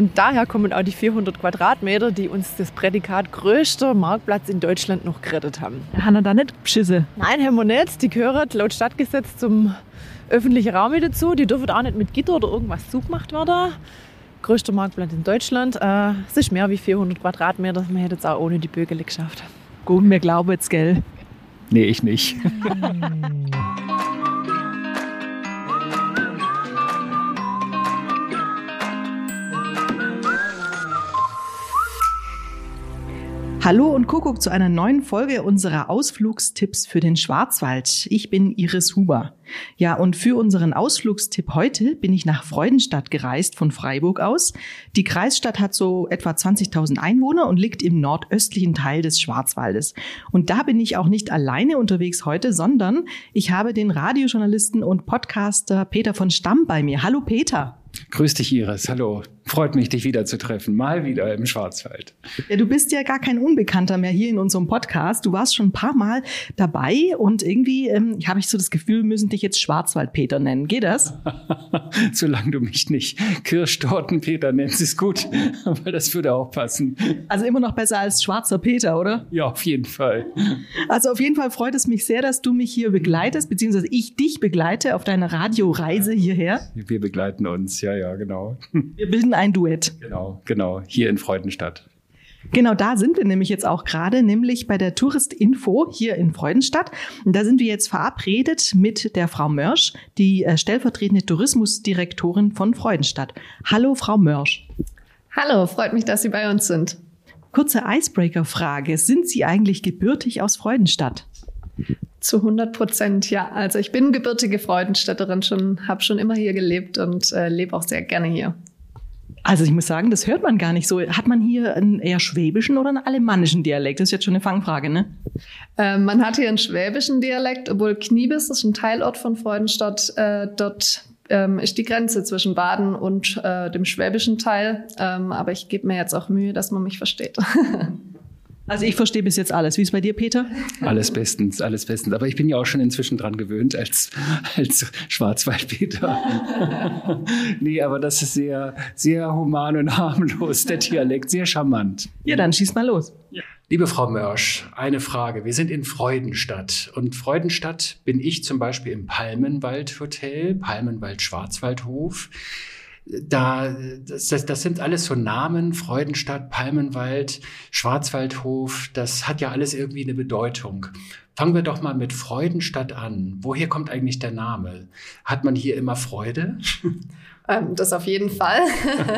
Und daher kommen auch die 400 Quadratmeter, die uns das Prädikat größter Marktplatz in Deutschland noch gerettet haben. Haben wir da nicht beschisse? Nein, haben wir nicht. Die gehören laut Stadtgesetz zum öffentlichen Raum dazu. Die dürfen auch nicht mit Gitter oder irgendwas zugemacht werden. Größter Marktplatz in Deutschland. Äh, es ist mehr wie 400 Quadratmeter. Man hätte es auch ohne die Bögele geschafft. Gut, mir glauben jetzt, gell? Nee, ich nicht. Hallo und Kuckuck zu einer neuen Folge unserer Ausflugstipps für den Schwarzwald. Ich bin Iris Huber. Ja, und für unseren Ausflugstipp heute bin ich nach Freudenstadt gereist von Freiburg aus. Die Kreisstadt hat so etwa 20.000 Einwohner und liegt im nordöstlichen Teil des Schwarzwaldes. Und da bin ich auch nicht alleine unterwegs heute, sondern ich habe den Radiojournalisten und Podcaster Peter von Stamm bei mir. Hallo Peter. Grüß dich, Iris. Hallo. Freut mich, dich wiederzutreffen. Mal wieder im Schwarzwald. Ja, du bist ja gar kein Unbekannter mehr hier in unserem Podcast. Du warst schon ein paar Mal dabei und irgendwie ähm, habe ich so das Gefühl, wir müssen dich jetzt Schwarzwald-Peter nennen. Geht das? Solange du mich nicht Kirschtorten-Peter nennst, ist gut. Aber das würde auch passen. Also immer noch besser als schwarzer Peter, oder? Ja, auf jeden Fall. Also auf jeden Fall freut es mich sehr, dass du mich hier begleitest, beziehungsweise ich dich begleite auf deiner Radioreise hierher. Wir begleiten uns, ja, ja, genau. Wir bilden ein Duett. Genau, genau. Hier in Freudenstadt. Genau, da sind wir nämlich jetzt auch gerade, nämlich bei der Touristinfo hier in Freudenstadt. Und da sind wir jetzt verabredet mit der Frau Mörsch, die äh, stellvertretende Tourismusdirektorin von Freudenstadt. Hallo, Frau Mörsch. Hallo, freut mich, dass Sie bei uns sind. Kurze Icebreaker-Frage. Sind Sie eigentlich gebürtig aus Freudenstadt? Zu 100 Prozent, ja. Also ich bin gebürtige Freudenstädterin, schon, habe schon immer hier gelebt und äh, lebe auch sehr gerne hier. Also ich muss sagen, das hört man gar nicht so. Hat man hier einen eher schwäbischen oder einen alemannischen Dialekt? Das ist jetzt schon eine Fangfrage, ne? Äh, man hat hier einen schwäbischen Dialekt, obwohl Kniebis ist ein Teilort von Freudenstadt. Äh, dort ähm, ist die Grenze zwischen Baden und äh, dem schwäbischen Teil. Ähm, aber ich gebe mir jetzt auch Mühe, dass man mich versteht. Also ich verstehe bis jetzt alles. Wie ist bei dir, Peter? Alles bestens, alles bestens. Aber ich bin ja auch schon inzwischen dran gewöhnt als, als Schwarzwald-Peter. nee, aber das ist sehr, sehr human und harmlos, der Dialekt, sehr charmant. Ja, dann schieß mal los. Ja. Liebe Frau Mörsch, eine Frage. Wir sind in Freudenstadt. Und Freudenstadt bin ich zum Beispiel im Palmenwald Hotel, Palmenwald Schwarzwaldhof da, das, das sind alles so Namen, Freudenstadt, Palmenwald, Schwarzwaldhof, das hat ja alles irgendwie eine Bedeutung. Fangen wir doch mal mit Freudenstadt an. Woher kommt eigentlich der Name? Hat man hier immer Freude? Ähm, das auf jeden Fall.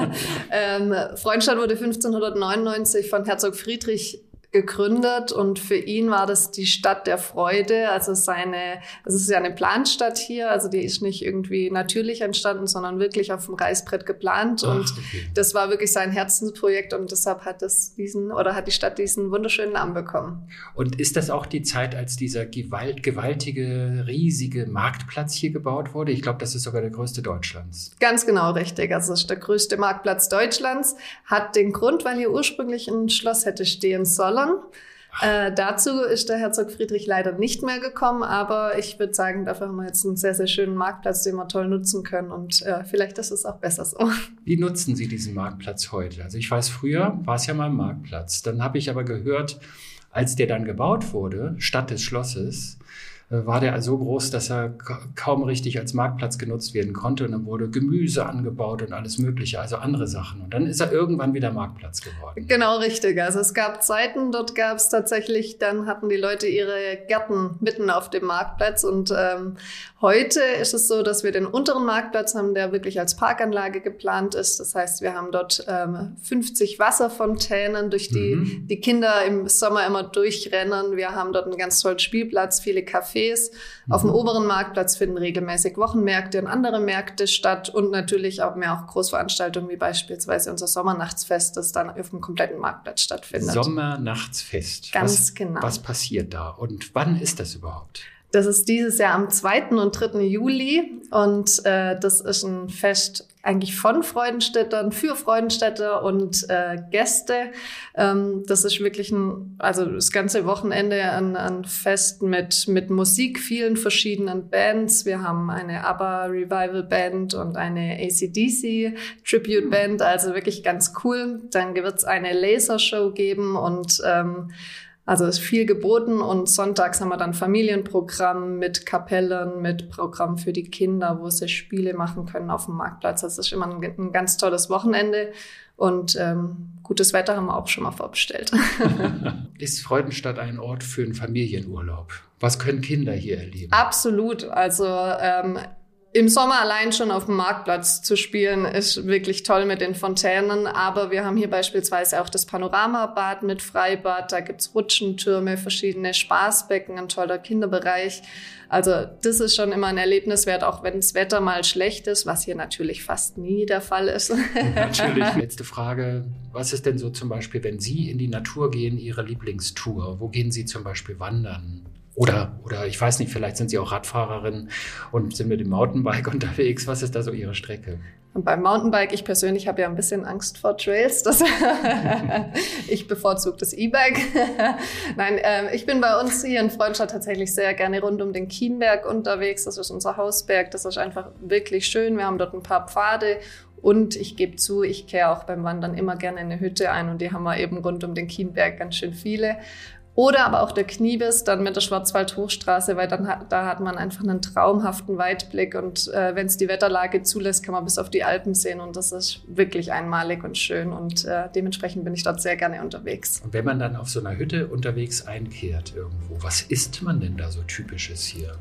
ähm, Freudenstadt wurde 1599 von Herzog Friedrich gegründet und für ihn war das die Stadt der Freude. Also seine, es ist ja eine Planstadt hier, also die ist nicht irgendwie natürlich entstanden, sondern wirklich auf dem Reißbrett geplant Ach, und okay. das war wirklich sein Herzensprojekt und deshalb hat das diesen oder hat die Stadt diesen wunderschönen Namen bekommen. Und ist das auch die Zeit, als dieser gewalt, gewaltige, riesige Marktplatz hier gebaut wurde? Ich glaube, das ist sogar der größte Deutschlands. Ganz genau richtig. Also es ist der größte Marktplatz Deutschlands, hat den Grund, weil hier ursprünglich ein Schloss hätte stehen sollen Bildern. Äh, dazu ist der Herzog Friedrich leider nicht mehr gekommen, aber ich würde sagen, dafür haben wir jetzt einen sehr, sehr schönen Marktplatz, den wir toll nutzen können und äh, vielleicht ist es auch besser so. Wie nutzen Sie diesen Marktplatz heute? Also ich weiß, früher war es ja mal ein Marktplatz. Dann habe ich aber gehört, als der dann gebaut wurde, statt des Schlosses, war der so groß, dass er kaum richtig als Marktplatz genutzt werden konnte. Und dann wurde Gemüse angebaut und alles Mögliche, also andere Sachen. Und dann ist er irgendwann wieder Marktplatz geworden. Genau, richtig. Also es gab Zeiten, dort gab es tatsächlich, dann hatten die Leute ihre Gärten mitten auf dem Marktplatz. Und ähm, heute ist es so, dass wir den unteren Marktplatz haben, der wirklich als Parkanlage geplant ist. Das heißt, wir haben dort ähm, 50 Wasserfontänen, durch die mhm. die Kinder im Sommer immer durchrennen. Wir haben dort einen ganz tollen Spielplatz, viele Cafés. Cafés. Mhm. Auf dem mhm. oberen Marktplatz finden regelmäßig Wochenmärkte und andere Märkte statt und natürlich auch mehr auch Großveranstaltungen wie beispielsweise unser Sommernachtsfest, das dann auf dem kompletten Marktplatz stattfindet. Sommernachtsfest. Ganz was, genau. Was passiert da und wann ist das überhaupt? Das ist dieses Jahr am 2. und 3. Juli und äh, das ist ein Fest eigentlich von Freudenstädtern für Freudenstädter und äh, Gäste. Ähm, das ist wirklich ein, also das ganze Wochenende an, an Fest mit, mit Musik, vielen verschiedenen Bands. Wir haben eine ABBA Revival Band und eine ACDC Tribute Band, also wirklich ganz cool. Dann wird es eine Lasershow geben und ähm, also ist viel geboten und sonntags haben wir dann Familienprogramm mit Kapellen, mit Programm für die Kinder, wo sie Spiele machen können auf dem Marktplatz. Das ist immer ein, ein ganz tolles Wochenende und ähm, gutes Wetter haben wir auch schon mal vorbestellt. ist Freudenstadt ein Ort für einen Familienurlaub? Was können Kinder hier erleben? Absolut. Also ähm, im Sommer allein schon auf dem Marktplatz zu spielen, ist wirklich toll mit den Fontänen. Aber wir haben hier beispielsweise auch das Panoramabad mit Freibad. Da gibt's Rutschentürme, verschiedene Spaßbecken, ein toller Kinderbereich. Also das ist schon immer ein Erlebnis wert, auch wenn das Wetter mal schlecht ist, was hier natürlich fast nie der Fall ist. natürlich. Letzte Frage. Was ist denn so zum Beispiel, wenn Sie in die Natur gehen, Ihre Lieblingstour? Wo gehen Sie zum Beispiel wandern? Oder, oder ich weiß nicht, vielleicht sind Sie auch Radfahrerin und sind mit dem Mountainbike unterwegs. Was ist da so Ihre Strecke? Und beim Mountainbike, ich persönlich habe ja ein bisschen Angst vor Trails. Das ich bevorzuge das E-Bike. Nein, äh, ich bin bei uns hier in Freundstadt tatsächlich sehr gerne rund um den Kienberg unterwegs. Das ist unser Hausberg. Das ist einfach wirklich schön. Wir haben dort ein paar Pfade und ich gebe zu, ich kehre auch beim Wandern immer gerne eine Hütte ein und die haben wir eben rund um den Kienberg ganz schön viele. Oder aber auch der Kniebiss, dann mit der Schwarzwald-Hochstraße, weil dann da hat man einfach einen traumhaften Weitblick und äh, wenn es die Wetterlage zulässt, kann man bis auf die Alpen sehen und das ist wirklich einmalig und schön und äh, dementsprechend bin ich dort sehr gerne unterwegs. Und wenn man dann auf so einer Hütte unterwegs einkehrt irgendwo, was isst man denn da so typisches hier?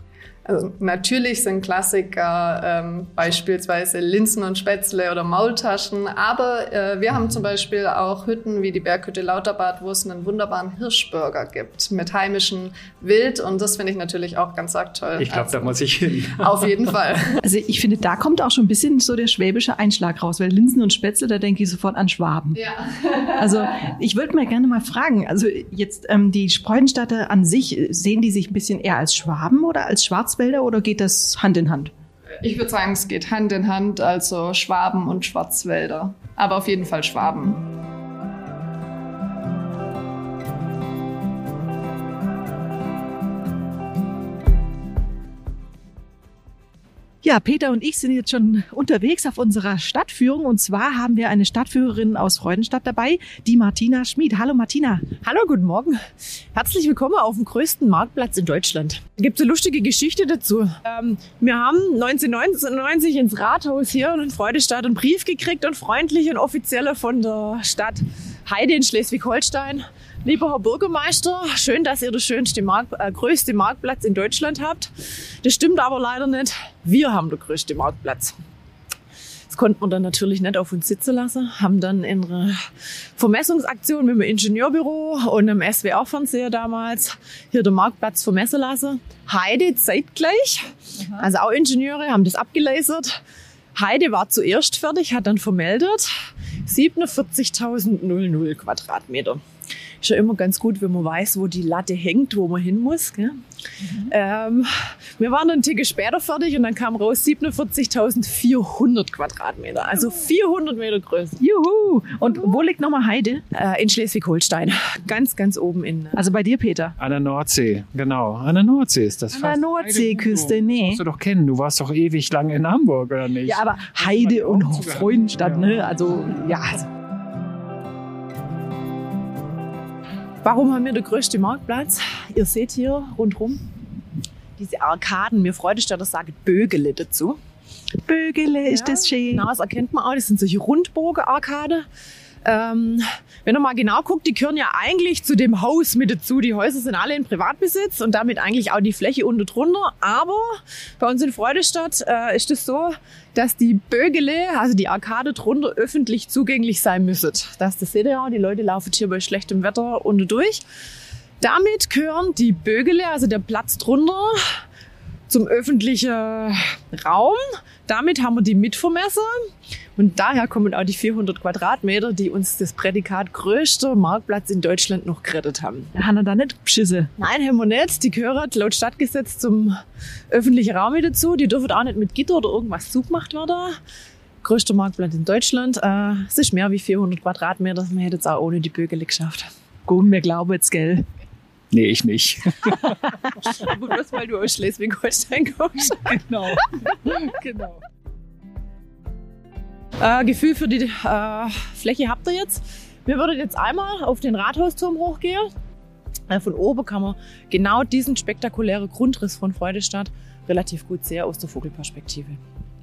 Also natürlich sind Klassiker ähm, beispielsweise Linsen und Spätzle oder Maultaschen, aber äh, wir haben zum Beispiel auch Hütten wie die Berghütte Lauterbad, wo es einen wunderbaren Hirschburger gibt mit heimischem Wild und das finde ich natürlich auch ganz arg toll. Ich glaube, also, da muss ich hin. Auf jeden Fall. Also ich finde, da kommt auch schon ein bisschen so der schwäbische Einschlag raus, weil Linsen und Spätzle, da denke ich sofort an Schwaben. Ja. Also ich würde mir gerne mal fragen, also jetzt ähm, die Freudenstädte an sich, sehen die sich ein bisschen eher als Schwaben oder als Schwarz Schwarzwälder oder geht das Hand in Hand? Ich würde sagen, es geht Hand in Hand, also Schwaben und Schwarzwälder. Aber auf jeden Fall Schwaben. Ja, Peter und ich sind jetzt schon unterwegs auf unserer Stadtführung und zwar haben wir eine Stadtführerin aus Freudenstadt dabei, die Martina Schmid. Hallo Martina. Hallo, guten Morgen. Herzlich willkommen auf dem größten Marktplatz in Deutschland. Gibt eine lustige Geschichte dazu. Ähm, wir haben 1999 ins Rathaus hier in Freudenstadt einen Brief gekriegt und freundlich und offizieller von der Stadt Heide in Schleswig-Holstein Lieber Herr Bürgermeister, schön, dass ihr der schönste Mark äh, größte Marktplatz in Deutschland habt. Das stimmt aber leider nicht. Wir haben den größten Marktplatz. Das konnten wir dann natürlich nicht auf uns sitzen lassen, haben dann in einer Vermessungsaktion mit dem Ingenieurbüro und einem SWR-Fernseher damals hier den Marktplatz vermessen lassen. Heide zeitgleich, also auch Ingenieure haben das abgelasert. Heide war zuerst fertig, hat dann vermeldet 47.000 Quadratmeter ist ja immer ganz gut, wenn man weiß, wo die Latte hängt, wo man hin muss. Gell? Mhm. Ähm, wir waren einen Tick später fertig und dann kam raus 47.400 Quadratmeter. Also 400 Meter größer. Juhu! Und wo liegt nochmal Heide? Äh, in Schleswig-Holstein. Ganz, ganz oben in. Also bei dir, Peter? An der Nordsee, genau. An der Nordsee ist das. An der Nordseeküste, nee. Das musst du doch kennen. Du warst doch ewig lang in Hamburg, oder nicht? Ja, aber Heide und Freudenstadt, ne? Also, ja. Warum haben wir den größten Marktplatz? Ihr seht hier rundherum diese Arkaden. Mir Freudestadt sagen Bögele dazu. Bögele, ist ja, das schön. Genau, das erkennt man auch. Das sind solche Rundbogen-Arcade. Ähm, wenn man mal genau guckt, die gehören ja eigentlich zu dem Haus mit dazu. Die Häuser sind alle in Privatbesitz und damit eigentlich auch die Fläche unter drunter. Aber bei uns in Freudestadt äh, ist es das so, dass die Bögele, also die Arkade drunter, öffentlich zugänglich sein müssen. Das, das seht ihr ja, die Leute laufen hier bei schlechtem Wetter unter durch. Damit gehören die Bögele, also der Platz drunter, zum öffentlichen Raum. Damit haben wir die Mitvermesser. Und daher kommen auch die 400 Quadratmeter, die uns das Prädikat größter Marktplatz in Deutschland noch gerettet haben. Haben wir da nicht Beschisse? Nein, haben wir nicht. Die gehören laut Stadtgesetz zum öffentlichen Raum mit dazu. Die dürfen auch nicht mit Gitter oder irgendwas zugemacht werden. größter Marktplatz in Deutschland. Äh, es ist mehr wie 400 Quadratmeter. Man hätte es auch ohne die Bögele geschafft. Gut, mir glauben jetzt, gell? Nee, ich nicht. Aber bloß weil du aus Schleswig-Holstein kommst. genau. genau. Äh, Gefühl für die äh, Fläche habt ihr jetzt. Wir würden jetzt einmal auf den Rathausturm hochgehen. Äh, von oben kann man genau diesen spektakulären Grundriss von Freudestadt relativ gut sehen aus der Vogelperspektive.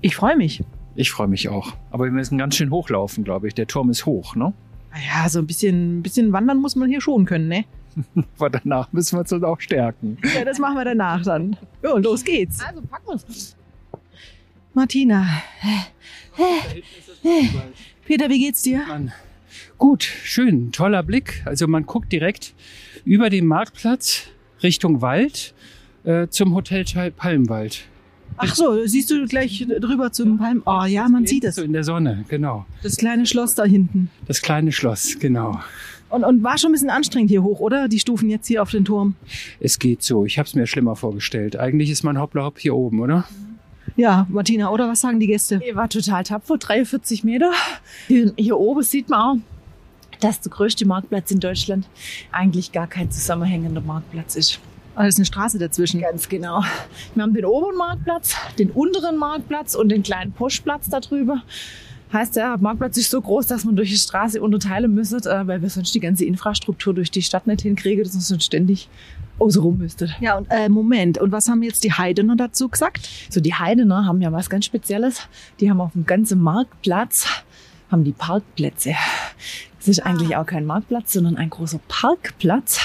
Ich freue mich. Ich freue mich auch. Aber wir müssen ganz schön hochlaufen, glaube ich. Der Turm ist hoch, ne? Ja, so ein bisschen, ein bisschen wandern muss man hier schon können, ne? Aber danach müssen wir uns dann auch stärken. Ja, das machen wir danach dann. Ja, und los geht's. Also packen wir's. Martina. Peter, wie geht's dir? Mann. Gut, schön, toller Blick. Also man guckt direkt über den Marktplatz Richtung Wald äh, zum Hotel Palmwald. Ach so, siehst du gleich drüber zum Palm. Oh ja, man sieht es. So in der Sonne, genau. Das kleine Schloss da hinten. Das kleine Schloss, genau. Und, und war schon ein bisschen anstrengend hier hoch, oder? Die Stufen jetzt hier auf den Turm. Es geht so. Ich habe es mir schlimmer vorgestellt. Eigentlich ist mein Hoppla Hopp hier oben, oder? Ja, Martina, oder was sagen die Gäste? Ihr war total tapfer, 43 Meter. Hier, oben sieht man auch, dass der größte Marktplatz in Deutschland eigentlich gar kein zusammenhängender Marktplatz ist. Das ist eine Straße dazwischen. Ganz genau. Wir haben den oberen Marktplatz, den unteren Marktplatz und den kleinen Postplatz da drüber. Heißt, der Marktplatz ist so groß, dass man durch die Straße unterteilen müsstet, äh, weil wir sonst die ganze Infrastruktur durch die Stadt nicht hinkriegen, dass man sonst ständig außenrum müsstet. Ja, und äh, Moment. Und was haben jetzt die Heidener dazu gesagt? So, die Heidener haben ja was ganz Spezielles. Die haben auf dem ganzen Marktplatz, haben die Parkplätze. Das ist eigentlich auch kein Marktplatz, sondern ein großer Parkplatz.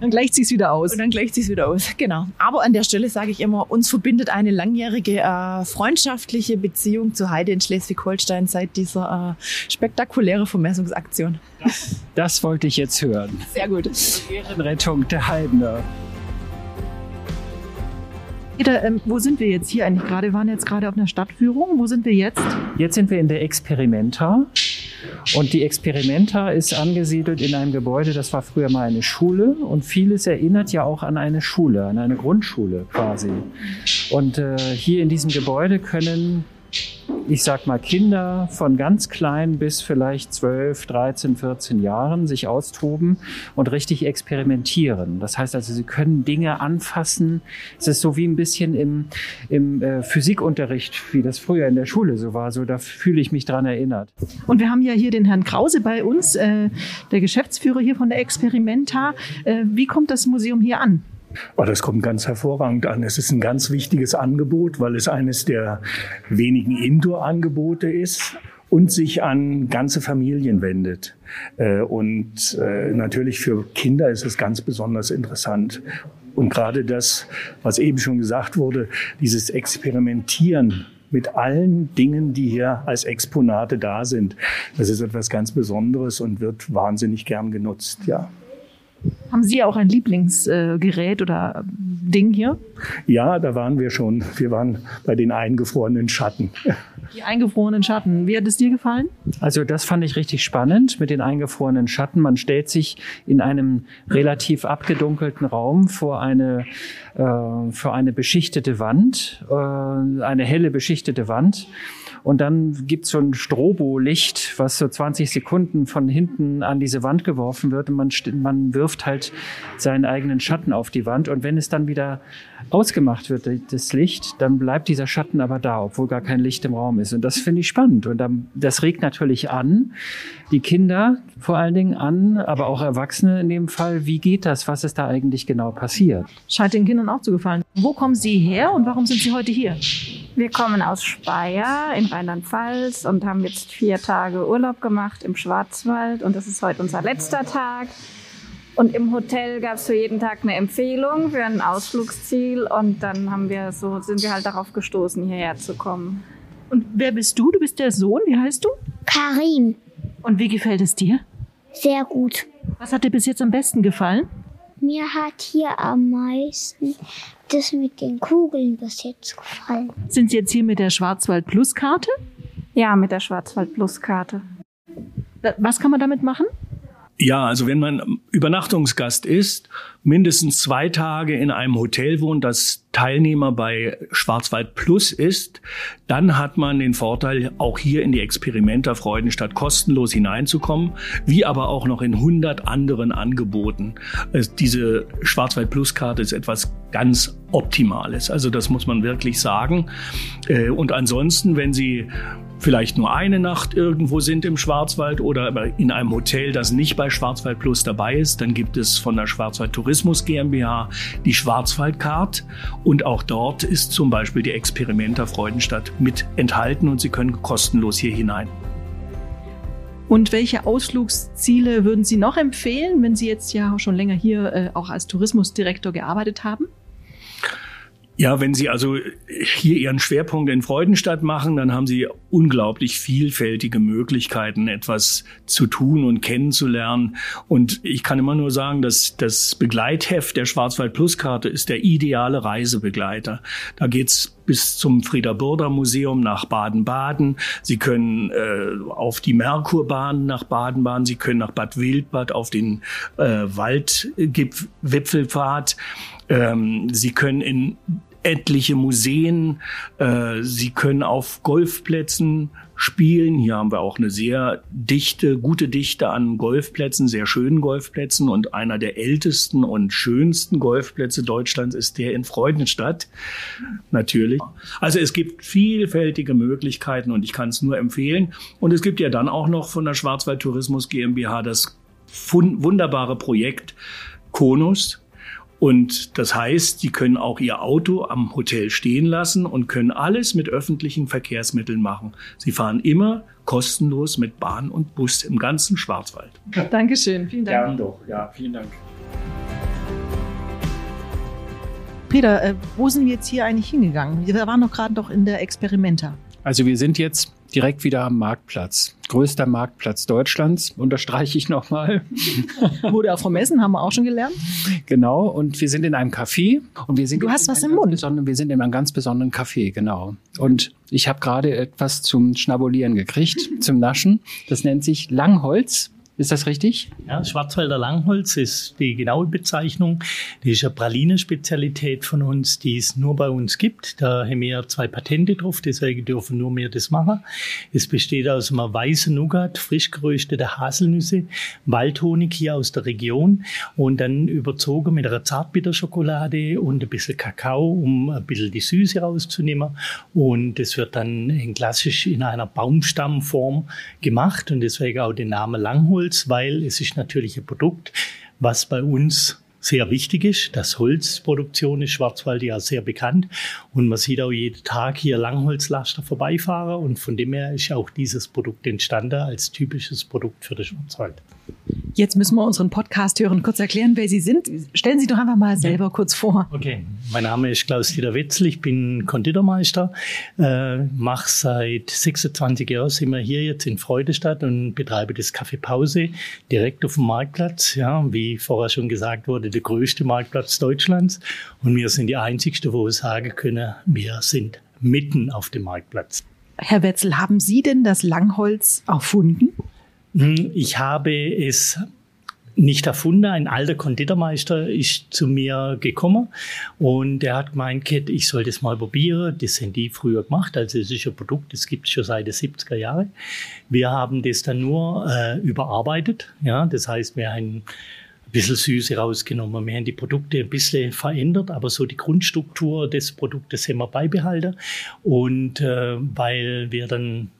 Dann gleicht sich's wieder aus. Und dann gleicht sich's wieder aus. Genau. Aber an der Stelle sage ich immer, uns verbindet eine langjährige äh, freundschaftliche Beziehung zu Heide in Schleswig-Holstein seit dieser äh, spektakulären Vermessungsaktion. Das wollte ich jetzt hören. Sehr gut. Ehrenrettung der Heidner. Peter, ähm, wo sind wir jetzt hier eigentlich gerade? Wir waren jetzt gerade auf einer Stadtführung. Wo sind wir jetzt? Jetzt sind wir in der Experimenta. Und die Experimenta ist angesiedelt in einem Gebäude, das war früher mal eine Schule. Und vieles erinnert ja auch an eine Schule, an eine Grundschule quasi. Und äh, hier in diesem Gebäude können, ich sag mal, Kinder von ganz klein bis vielleicht 12, 13, 14 Jahren sich austoben und richtig experimentieren. Das heißt also, sie können Dinge anfassen. Es ist so wie ein bisschen im, im äh, Physikunterricht, wie das früher in der Schule so war. So, da fühle ich mich dran erinnert. Und wir haben ja hier den Herrn Krause bei uns, äh, der Geschäftsführer hier von der Experimenta. Äh, wie kommt das Museum hier an? Oh, das kommt ganz hervorragend an. Es ist ein ganz wichtiges Angebot, weil es eines der wenigen Indoor-Angebote ist und sich an ganze Familien wendet. Äh, Und äh, natürlich für Kinder ist es ganz besonders interessant. Und gerade das, was eben schon gesagt wurde, dieses Experimentieren mit allen Dingen, die hier als Exponate da sind, das ist etwas ganz Besonderes und wird wahnsinnig gern genutzt, ja. Haben Sie auch ein Lieblingsgerät oder Ding hier? Ja, da waren wir schon. Wir waren bei den eingefrorenen Schatten. Die eingefrorenen Schatten. Wie hat es dir gefallen? Also das fand ich richtig spannend mit den eingefrorenen Schatten. Man stellt sich in einem relativ abgedunkelten Raum vor eine, äh, vor eine beschichtete Wand, äh, eine helle beschichtete Wand. Und dann gibt's so ein Strobolicht, was so 20 Sekunden von hinten an diese Wand geworfen wird. Und man, man wirft halt seinen eigenen Schatten auf die Wand. Und wenn es dann wieder ausgemacht wird, das Licht, dann bleibt dieser Schatten aber da, obwohl gar kein Licht im Raum ist. Und das finde ich spannend. Und dann, das regt natürlich an, die Kinder vor allen Dingen an, aber auch Erwachsene in dem Fall. Wie geht das? Was ist da eigentlich genau passiert? Scheint den Kindern auch zu gefallen. Wo kommen Sie her und warum sind Sie heute hier? Wir kommen aus Speyer in Rheinland-Pfalz und haben jetzt vier Tage Urlaub gemacht im Schwarzwald und das ist heute unser letzter Tag. Und im Hotel gab es für jeden Tag eine Empfehlung für ein Ausflugsziel und dann haben wir so, sind wir halt darauf gestoßen, hierher zu kommen. Und wer bist du? Du bist der Sohn. Wie heißt du? Karim, Und wie gefällt es dir? sehr gut. Was hat dir bis jetzt am besten gefallen? Mir hat hier am meisten das mit den Kugeln bis jetzt gefallen. Sind Sie jetzt hier mit der Schwarzwald Plus Karte? Ja, mit der Schwarzwald Plus Karte. Was kann man damit machen? Ja, also wenn man Übernachtungsgast ist, mindestens zwei Tage in einem Hotel wohnt, das Teilnehmer bei Schwarzwald Plus ist, dann hat man den Vorteil, auch hier in die Experimenter Freudenstadt kostenlos hineinzukommen, wie aber auch noch in 100 anderen Angeboten. Diese Schwarzwald Plus Karte ist etwas ganz Optimales. Also das muss man wirklich sagen. Äh, und ansonsten, wenn Sie vielleicht nur eine Nacht irgendwo sind im Schwarzwald oder in einem Hotel, das nicht bei Schwarzwald Plus dabei ist, dann gibt es von der Schwarzwald Tourismus GmbH die Schwarzwaldcard und auch dort ist zum Beispiel die Experimenta Freudenstadt mit enthalten und Sie können kostenlos hier hinein. Und welche Ausflugsziele würden Sie noch empfehlen, wenn Sie jetzt ja schon länger hier äh, auch als Tourismusdirektor gearbeitet haben? Ja, wenn Sie also hier Ihren Schwerpunkt in Freudenstadt machen, dann haben Sie unglaublich vielfältige Möglichkeiten, etwas zu tun und kennenzulernen. Und ich kann immer nur sagen, dass das Begleitheft der Schwarzwald Plus Karte ist der ideale Reisebegleiter. Da geht's bis zum Frieder Burda Museum nach Baden-Baden. Sie können äh, auf die Merkurbahn nach Baden-Baden. Sie können nach Bad Wildbad auf den äh, Waldwipfelpfad. Ähm, Sie können in etliche Museen, äh, Sie können auf Golfplätzen spielen. Hier haben wir auch eine sehr dichte, gute Dichte an Golfplätzen, sehr schönen Golfplätzen. Und einer der ältesten und schönsten Golfplätze Deutschlands ist der in Freudenstadt. Natürlich. Also es gibt vielfältige Möglichkeiten und ich kann es nur empfehlen. Und es gibt ja dann auch noch von der Schwarzwald Tourismus GmbH das wunderbare Projekt Konus, und das heißt, Sie können auch Ihr Auto am Hotel stehen lassen und können alles mit öffentlichen Verkehrsmitteln machen. Sie fahren immer kostenlos mit Bahn und Bus im ganzen Schwarzwald. Dankeschön, vielen Dank. Gern doch, ja, vielen Dank. Peter, äh, wo sind wir jetzt hier eigentlich hingegangen? Wir waren noch gerade doch in der Experimenta. Also wir sind jetzt direkt wieder am Marktplatz. Größter Marktplatz Deutschlands, unterstreiche ich nochmal. Wurde auch vom Essen, haben wir auch schon gelernt. Genau, und wir sind in einem Café. Und wir sind du hast was im Mund. Wir sind in einem ganz besonderen Café, genau. Und ich habe gerade etwas zum Schnabulieren gekriegt, zum Naschen. Das nennt sich Langholz. Ist das richtig? Ja, Schwarzwälder Langholz ist die genaue Bezeichnung. Das ist eine Praline-Spezialität von uns, die es nur bei uns gibt. Da haben wir zwei Patente drauf, deswegen dürfen nur wir das machen. Es besteht aus einem weißen Nougat, frisch geröstete Haselnüsse, Waldhonig hier aus der Region und dann überzogen mit einer Zartbitterschokolade und ein bisschen Kakao, um ein bisschen die Süße rauszunehmen. Und das wird dann klassisch in einer Baumstammform gemacht und deswegen auch den Namen Langholz. Holz, weil es ist natürlich ein Produkt, was bei uns sehr wichtig ist. Das Holzproduktion ist Schwarzwald ja sehr bekannt und man sieht auch jeden Tag hier Langholzlaster vorbeifahren und von dem her ist auch dieses Produkt entstanden als typisches Produkt für den Schwarzwald. Jetzt müssen wir unseren Podcast-Hörern kurz erklären, wer Sie sind. Stellen Sie doch einfach mal selber ja. kurz vor. Okay, mein Name ist Klaus-Dieter Wetzel, ich bin Konditormeister, äh, mache seit 26 Jahren, sind wir hier jetzt in Freudestadt und betreibe das Café Pause direkt auf dem Marktplatz. Ja, wie vorher schon gesagt wurde, der größte Marktplatz Deutschlands. Und wir sind die Einzigste, wo wir sagen können, wir sind mitten auf dem Marktplatz. Herr Wetzel, haben Sie denn das Langholz erfunden? Hm, ich habe es nicht erfunden. Ein alter Konditormeister ist zu mir gekommen und der hat gemeint, ich soll das mal probieren. Das haben die früher gemacht. Also es ist ein Produkt, das gibt es schon seit den 70er Jahren. Wir haben das dann nur äh, überarbeitet. Ja, das heißt, wir haben ein bisschen Süße rausgenommen. Wir haben die Produkte ein bisschen verändert, aber so die Grundstruktur des Produktes haben wir beibehalten. Und äh, weil wir dann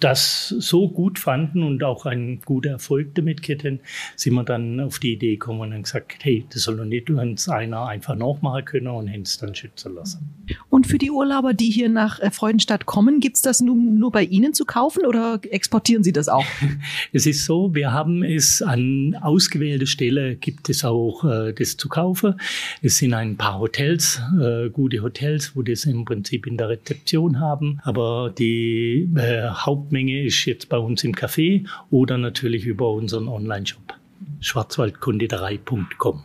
das so gut fanden und auch einen guten Erfolg damit hatten, sind wir dann auf die Idee gekommen und haben gesagt, hey, das soll doch nicht uns einer einfach nachmachen können und haben es dann schützen lassen. Und für die Urlauber, die hier nach äh, Freudenstadt kommen, gibt es das nur, nur bei Ihnen zu kaufen oder exportieren Sie das auch? es ist so, wir haben es an ausgewählte Stellen gibt es auch äh, das zu kaufen. Es sind ein paar Hotels, äh, gute Hotels, wo das im Prinzip in der Rezeption haben, aber die äh, Hauptmenge ist jetzt bei uns im Café oder natürlich über unseren Online-Shop schwarzwaldkonditorei.com.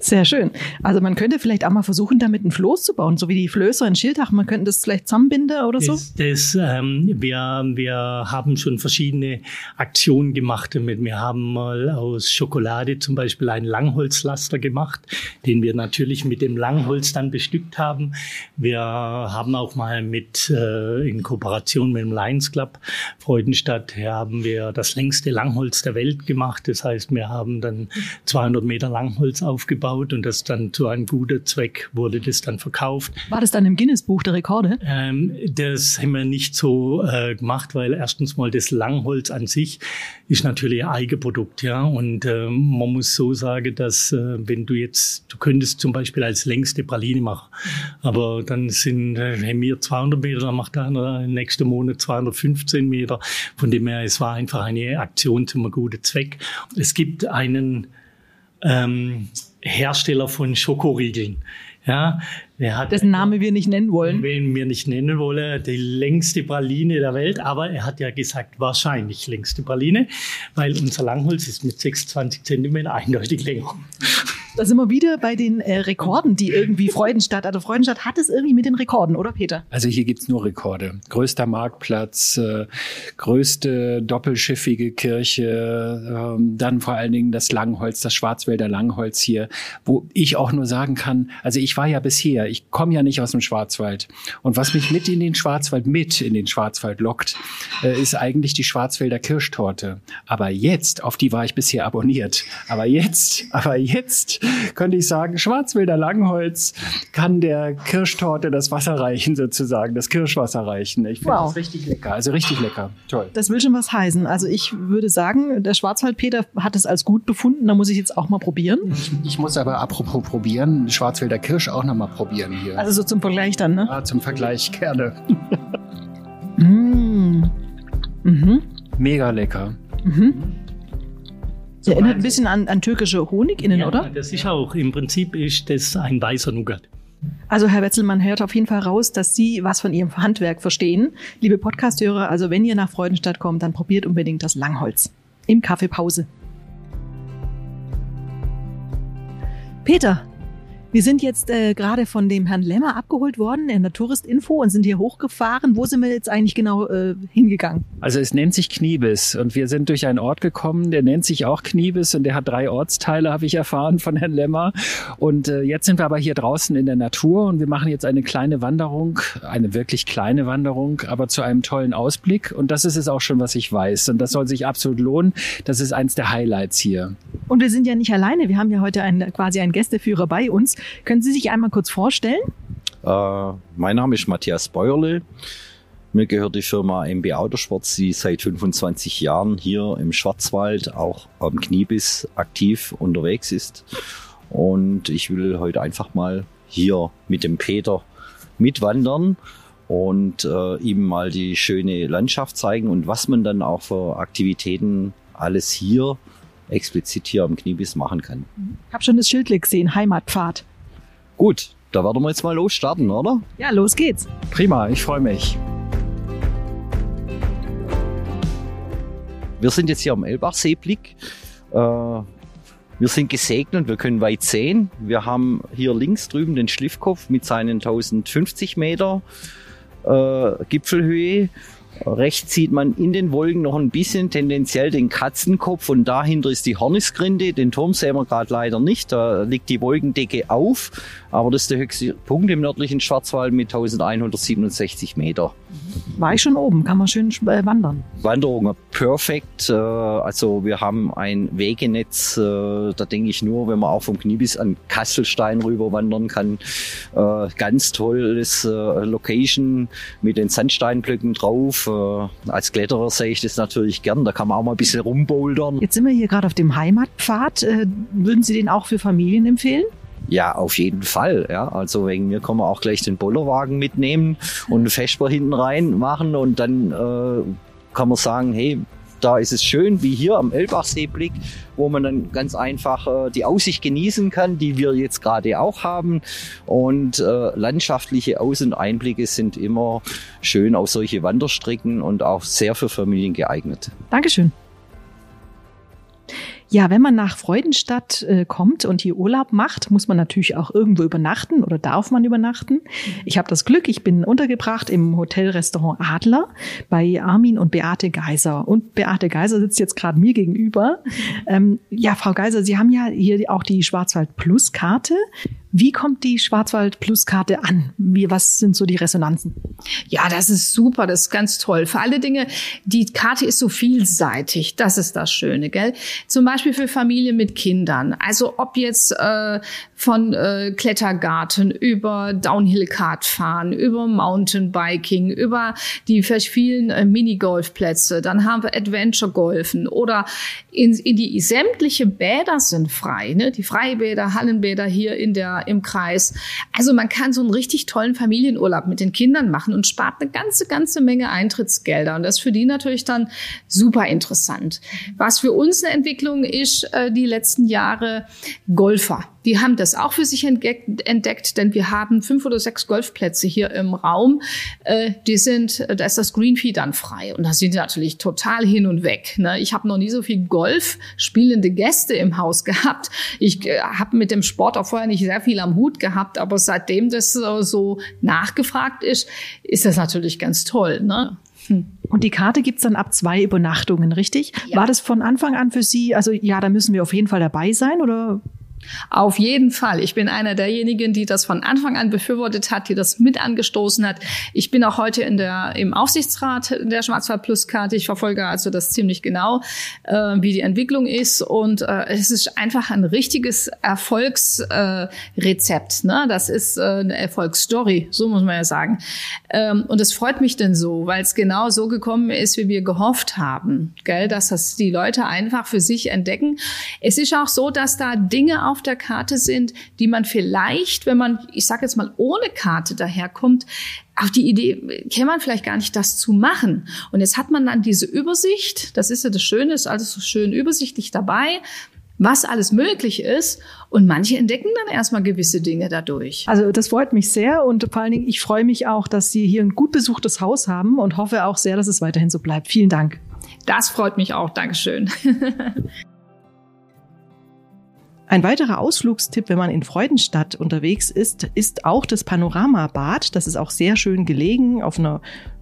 Sehr schön. Also man könnte vielleicht auch mal versuchen, damit ein Floß zu bauen, so wie die Flößer in Schildach. Man könnte das vielleicht zusammenbinden oder so. Das, das, ähm, wir, wir haben schon verschiedene Aktionen gemacht damit. Wir haben mal aus Schokolade zum Beispiel einen Langholzlaster gemacht, den wir natürlich mit dem Langholz dann bestückt haben. Wir haben auch mal mit äh, in Kooperation mit dem Lions Club Freudenstadt haben wir das längste Langholz der Welt gemacht. Das heißt, wir haben dann 200 Meter Langholz aufgebaut und das dann zu einem guten Zweck wurde das dann verkauft. War das dann im Guinness-Buch der Rekorde? Ähm, das haben wir nicht so äh, gemacht, weil erstens mal das Langholz an sich ist natürlich ein Eigenprodukt, ja. Und äh, man muss so sagen, dass äh, wenn du jetzt, du könntest zum Beispiel als längste Praline machen, aber dann sind äh, haben wir 200 Meter, dann macht der andere nächsten Monat 215 Meter. Von dem her, es war einfach eine Aktion zum guten Zweck. Es gibt einen ähm, Hersteller von Schokoriegeln. Ja, er hat, Dessen Name wir nicht nennen wollen. Wen wir nicht nennen wollen, die längste Praline der Welt, aber er hat ja gesagt, wahrscheinlich längste Praline, weil unser Langholz ist mit 26 Zentimeter eindeutig länger. Da sind wir wieder bei den äh, Rekorden, die irgendwie Freudenstadt, also Freudenstadt hat es irgendwie mit den Rekorden, oder Peter? Also hier gibt's nur Rekorde. Größter Marktplatz, äh, größte doppelschiffige Kirche, ähm, dann vor allen Dingen das Langholz, das Schwarzwälder Langholz hier, wo ich auch nur sagen kann, also ich war ja bisher, ich komme ja nicht aus dem Schwarzwald. Und was mich mit in den Schwarzwald, mit in den Schwarzwald lockt, äh, ist eigentlich die Schwarzwälder Kirschtorte. Aber jetzt, auf die war ich bisher abonniert. Aber jetzt, aber jetzt könnte ich sagen, Schwarzwälder Langholz kann der Kirschtorte das Wasser reichen, sozusagen, das Kirschwasser reichen. Ich finde Wow. das richtig lecker. Also richtig lecker. Toll. Das will schon was heißen. Also ich würde sagen, der Schwarzwald-Peter hat es als gut befunden. Da muss ich jetzt auch mal probieren. Ich muss aber apropos probieren, Schwarzwälder Kirsch auch nochmal probieren hier. Also so zum Vergleich dann, ne? Ah, zum Vergleich gerne. Mm. Mhm. Mega lecker. Mhm. Erinnert ein bisschen an, an türkische Honig innen, Ja, oder? Das ist auch, im Prinzip ist das ein weißer Nougat. Also Herr Wetzel, man hört auf jeden Fall raus, dass Sie was von Ihrem Handwerk verstehen. Liebe Podcasthörer, also wenn ihr nach Freudenstadt kommt, dann probiert unbedingt das Langholz. Im Kaffeepause. Peter, wir sind jetzt äh, gerade von dem Herrn Lemmer abgeholt worden in der Touristinfo und sind hier hochgefahren. Wo sind wir jetzt eigentlich genau äh, hingegangen? Also es nennt sich Kniebis und wir sind durch einen Ort gekommen, der nennt sich auch Kniebis und der hat drei Ortsteile, habe ich erfahren von Herrn Lemmer. Und äh, jetzt sind wir aber hier draußen in der Natur und wir machen jetzt eine kleine Wanderung, eine wirklich kleine Wanderung, aber zu einem tollen Ausblick. Und das ist es auch schon, was ich weiß. Und das soll sich absolut lohnen. Das ist eins der Highlights hier. Und wir sind ja nicht alleine. Wir haben ja heute einen, quasi einen Gästeführer bei uns. Können Sie sich einmal kurz vorstellen? Äh, mein Name ist Matthias Bäuerle. Mir gehört die Firma MB Autosports, die seit 25 Jahren hier im Schwarzwald, auch am Kniebiss aktiv unterwegs ist. Und ich will heute einfach mal hier mit dem Peter mitwandern und äh, ihm mal die schöne Landschaft zeigen und was man dann auch für Aktivitäten alles hier explizit hier am Kniebiss machen kann. Ich habe schon das Schild gesehen, Heimatpfad. Gut, da werden wir jetzt mal losstarten, oder? Ja, los geht's. Prima, ich freue mich. Wir sind jetzt hier am Elbachseeblick. Äh, wir sind gesegnet wir können weit sehen. Wir haben hier links drüben den Schliffkopf mit seinen 1050 Meter äh, Gipfelhöhe. Rechts sieht man in den Wolken noch ein bisschen tendenziell den Katzenkopf und dahinter ist die Hornisgrinde. Den Turm sehen wir gerade leider nicht. Da liegt die Wolkendecke auf. Aber das ist der höchste Punkt im nördlichen Schwarzwald mit 1167 Meter. War ich schon oben, kann man schön äh, wandern. Wanderung perfekt. Äh, Also wir haben ein Wegenetz, äh, da denke ich nur, wenn man auch vom Kniebis an Kasselstein rüber wandern kann. Ganz tolles Location mit den Sandsteinblöcken drauf. Äh, Als Kletterer sehe ich das natürlich gern. Da kann man auch mal ein bisschen rumbouldern. Jetzt sind wir hier gerade auf dem Heimatpfad. Äh, würden Sie den auch für Familien empfehlen? Ja, auf jeden Fall. Ja, also wegen mir kann man auch gleich den Bollerwagen mitnehmen und einen Vesper hinten rein machen und dann äh, kann man sagen, hey, da ist es schön wie hier am Elbachseeblick, wo man dann ganz einfach äh, die Aussicht genießen kann, die wir jetzt gerade auch haben. Und äh, landschaftliche Aus- und Einblicke sind immer schön auf solche Wanderstrecken und auch sehr für Familien geeignet. Dankeschön. Ja, wenn man nach Freudenstadt äh, kommt und hier Urlaub macht, muss man natürlich auch irgendwo übernachten oder darf man übernachten. Ich habe das Glück, ich bin untergebracht im Hotelrestaurant Adler bei Armin und Beate Geiser. Und Beate Geiser sitzt jetzt gerade mir gegenüber. Ähm, ja, Frau Geiser, Sie haben ja hier auch die Schwarzwald Plus Karte. Wie kommt die Schwarzwald Plus Karte an? Wie, was sind so die Resonanzen? Ja, das ist super, das ist ganz toll. Für alle Dinge, die Karte ist so vielseitig. Das ist das Schöne, gell? Zum Beispiel für Familien mit Kindern. Also ob jetzt äh, von äh, Klettergarten über Downhill-Kart fahren, über Mountainbiking, über die vielen äh, Minigolfplätze. Dann haben wir Adventure-Golfen oder in, in die sämtliche Bäder sind frei. Ne? Die Freibäder, Hallenbäder hier in der im Kreis. Also man kann so einen richtig tollen Familienurlaub mit den Kindern machen und spart eine ganze, ganze Menge Eintrittsgelder. Und das ist für die natürlich dann super interessant. Was für uns eine Entwicklung ist, äh, die letzten Jahre Golfer. Die haben das auch für sich entdeckt, denn wir haben fünf oder sechs Golfplätze hier im Raum. Äh, die sind, da ist das Greenfee dann frei und da sind die natürlich total hin und weg. Ne? Ich habe noch nie so viel Golf spielende Gäste im Haus gehabt. Ich äh, habe mit dem Sport auch vorher nicht sehr viel am Hut gehabt, aber seitdem das so nachgefragt ist, ist das natürlich ganz toll. Ne? Hm. Und die Karte gibt's dann ab zwei Übernachtungen, richtig? Ja. War das von Anfang an für Sie, also ja, da müssen wir auf jeden Fall dabei sein oder auf jeden Fall. Ich bin einer derjenigen, die das von Anfang an befürwortet hat, die das mit angestoßen hat. Ich bin auch heute in der, im Aufsichtsrat der Schwarzwald Plus Karte. Ich verfolge also das ziemlich genau, äh, wie die Entwicklung ist. Und äh, es ist einfach ein richtiges Erfolgsrezept. Äh, ne? Das ist äh, eine Erfolgsstory, so muss man ja sagen. Ähm, und es freut mich denn so, weil es genau so gekommen ist, wie wir gehofft haben. Gell? Dass das die Leute einfach für sich entdecken. Es ist auch so, dass da Dinge auf der Karte sind, die man vielleicht, wenn man, ich sage jetzt mal, ohne Karte daherkommt, auf die Idee käme man vielleicht gar nicht, das zu machen. Und jetzt hat man dann diese Übersicht, das ist ja das Schöne, ist alles so schön übersichtlich dabei, was alles möglich ist. Und manche entdecken dann erstmal gewisse Dinge dadurch. Also das freut mich sehr und vor allen Dingen, ich freue mich auch, dass Sie hier ein gut besuchtes Haus haben und hoffe auch sehr, dass es weiterhin so bleibt. Vielen Dank. Das freut mich auch. Dankeschön. Ein weiterer Ausflugstipp, wenn man in Freudenstadt unterwegs ist, ist auch das Panoramabad. Das ist auch sehr schön gelegen auf einer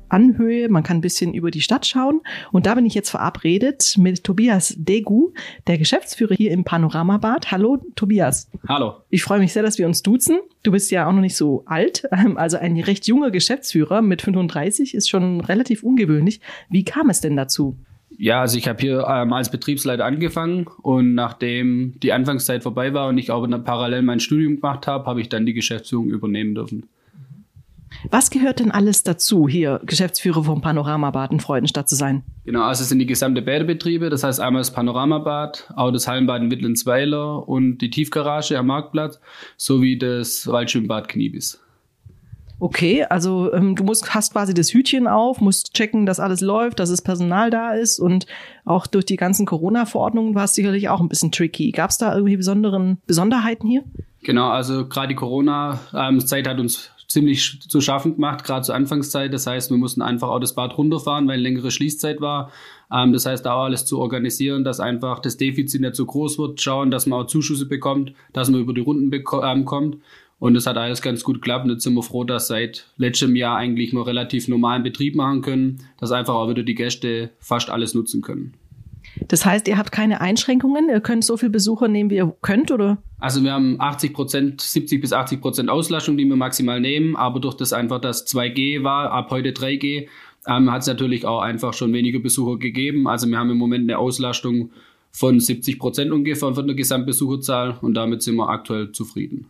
Anhöhe. Man kann ein bisschen über die Stadt schauen. Und da bin ich jetzt verabredet mit Tobias Degu, der Geschäftsführer hier im Panoramabad. Hallo, Tobias. Hallo. Ich freue mich sehr, dass wir uns duzen. Du bist ja auch noch nicht so alt. Also ein recht junger Geschäftsführer mit 35 ist schon relativ ungewöhnlich. Wie kam es denn dazu? Ja, also ich habe hier ähm, als Betriebsleiter angefangen und nachdem die Anfangszeit vorbei war und ich auch parallel mein Studium gemacht habe, habe ich dann die Geschäftsführung übernehmen dürfen. Was gehört denn alles dazu, hier Geschäftsführer vom Panoramabad in Freudenstadt zu sein? Genau, also es sind die gesamte Bäderbetriebe, das heißt einmal das Panoramabad, auch das Hallenbad in Wittlensweiler und die Tiefgarage am Marktplatz sowie das Waldschwimmbad Kniebis. Okay, also ähm, du musst, hast quasi das Hütchen auf, musst checken, dass alles läuft, dass das Personal da ist und auch durch die ganzen Corona-Verordnungen war es sicherlich auch ein bisschen tricky. Gab es da irgendwie besonderen Besonderheiten hier? Genau, also gerade die Corona-Zeit hat uns ziemlich zu schaffen gemacht, gerade zur Anfangszeit. Das heißt, wir mussten einfach auch das Bad runterfahren, weil längere Schließzeit war. Ähm, das heißt, da auch alles zu organisieren, dass einfach das Defizit nicht so groß wird, schauen, dass man auch Zuschüsse bekommt, dass man über die Runden ähm, kommt. Und es hat alles ganz gut geklappt. Und jetzt sind wir froh, dass seit letztem Jahr eigentlich nur relativ normalen Betrieb machen können, dass einfach auch wieder die Gäste fast alles nutzen können. Das heißt, ihr habt keine Einschränkungen? Ihr könnt so viel Besucher nehmen, wie ihr könnt, oder? Also wir haben 80 Prozent, 70 bis 80 Prozent Auslastung, die wir maximal nehmen. Aber durch das einfach, dass 2G war, ab heute 3G, ähm, hat es natürlich auch einfach schon weniger Besucher gegeben. Also wir haben im Moment eine Auslastung von 70 Prozent ungefähr von der Gesamtbesucherzahl und damit sind wir aktuell zufrieden.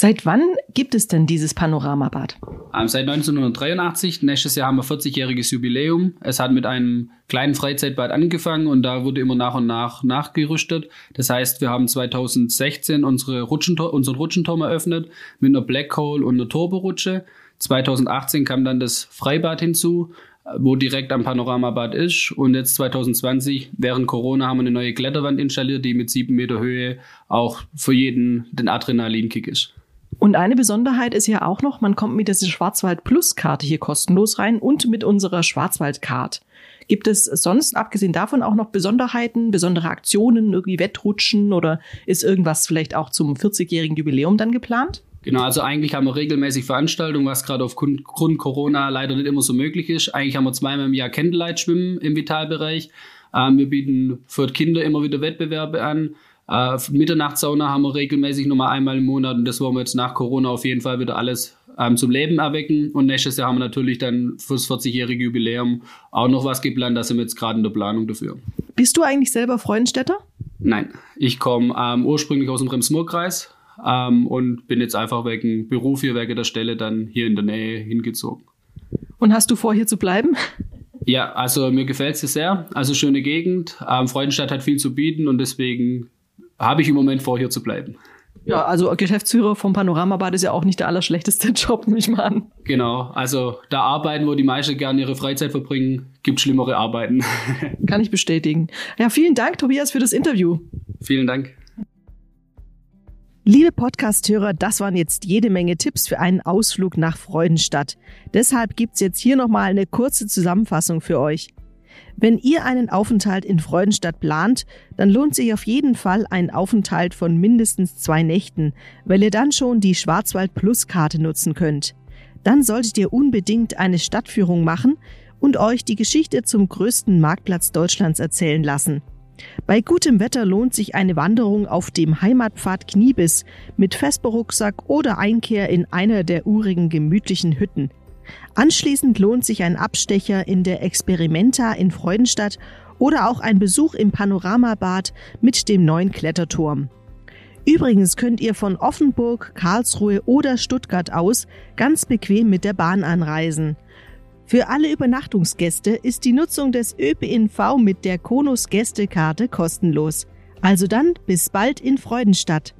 Seit wann gibt es denn dieses Panoramabad? Ähm, seit 1983. Nächstes Jahr haben wir 40-jähriges Jubiläum. Es hat mit einem kleinen Freizeitbad angefangen und da wurde immer nach und nach nachgerüstet. Das heißt, wir haben 2016 unsere Rutschentor unseren Rutschenturm eröffnet mit einer Black Hole und einer Turborutsche. 2018 kam dann das Freibad hinzu, wo direkt am Panoramabad ist. Und jetzt 2020, während Corona, haben wir eine neue Kletterwand installiert, die mit sieben Meter Höhe auch für jeden den Adrenalinkick ist. Und eine Besonderheit ist ja auch noch, man kommt mit dieser Schwarzwald Plus Karte hier kostenlos rein und mit unserer Schwarzwald Card. Gibt es sonst, abgesehen davon, auch noch Besonderheiten, besondere Aktionen, irgendwie Wettrutschen oder ist irgendwas vielleicht auch zum 40-jährigen Jubiläum dann geplant? Genau, also eigentlich haben wir regelmäßig Veranstaltungen, was gerade aufgrund Corona leider nicht immer so möglich ist. Eigentlich haben wir zweimal im Jahr Candlelight-Schwimmen im Vitalbereich. Ähm, wir bieten für Kinder immer wieder Wettbewerbe an. Äh, Mitternachtssauna haben wir regelmäßig nochmal einmal im Monat und das wollen wir jetzt nach Corona auf jeden Fall wieder alles ähm, zum Leben erwecken. Und nächstes Jahr haben wir natürlich dann fürs 40-jährige Jubiläum auch noch was geplant. Da sind wir jetzt gerade in der Planung dafür. Bist du eigentlich selber Freudenstädter? Nein, ich komme ähm, ursprünglich aus dem Rems-Murr-Kreis ähm, und bin jetzt einfach wegen Beruf hier, wegen der Stelle dann hier in der Nähe hingezogen. Und hast du vor, hier zu bleiben? Ja, also mir gefällt es sehr. Also schöne Gegend. Ähm, Freudenstadt hat viel zu bieten und deswegen habe ich im Moment vor, hier zu bleiben. Ja, also Geschäftsführer vom Panoramabad ist ja auch nicht der allerschlechteste Job, nehme ich mal an. Genau, also da arbeiten, wo die meisten gerne ihre Freizeit verbringen, gibt schlimmere Arbeiten. Kann ich bestätigen. Ja, vielen Dank, Tobias, für das Interview. Vielen Dank. Liebe Podcast-Hörer, das waren jetzt jede Menge Tipps für einen Ausflug nach Freudenstadt. Deshalb gibt's jetzt hier nochmal eine kurze Zusammenfassung für euch. Wenn ihr einen Aufenthalt in Freudenstadt plant, dann lohnt sich auf jeden Fall ein Aufenthalt von mindestens zwei Nächten, weil ihr dann schon die Schwarzwald Plus Karte nutzen könnt. Dann solltet ihr unbedingt eine Stadtführung machen und euch die Geschichte zum größten Marktplatz Deutschlands erzählen lassen. Bei gutem Wetter lohnt sich eine Wanderung auf dem Heimatpfad Kniebiss mit Vesperrucksack oder Einkehr in einer der urigen gemütlichen Hütten. Anschließend lohnt sich ein Abstecher in der Experimenta in Freudenstadt oder auch ein Besuch im Panoramabad mit dem neuen Kletterturm. Übrigens könnt ihr von Offenburg, Karlsruhe oder Stuttgart aus ganz bequem mit der Bahn anreisen. Für alle Übernachtungsgäste ist die Nutzung des ÖPNV mit der Konus Gästekarte kostenlos. Also dann bis bald in Freudenstadt.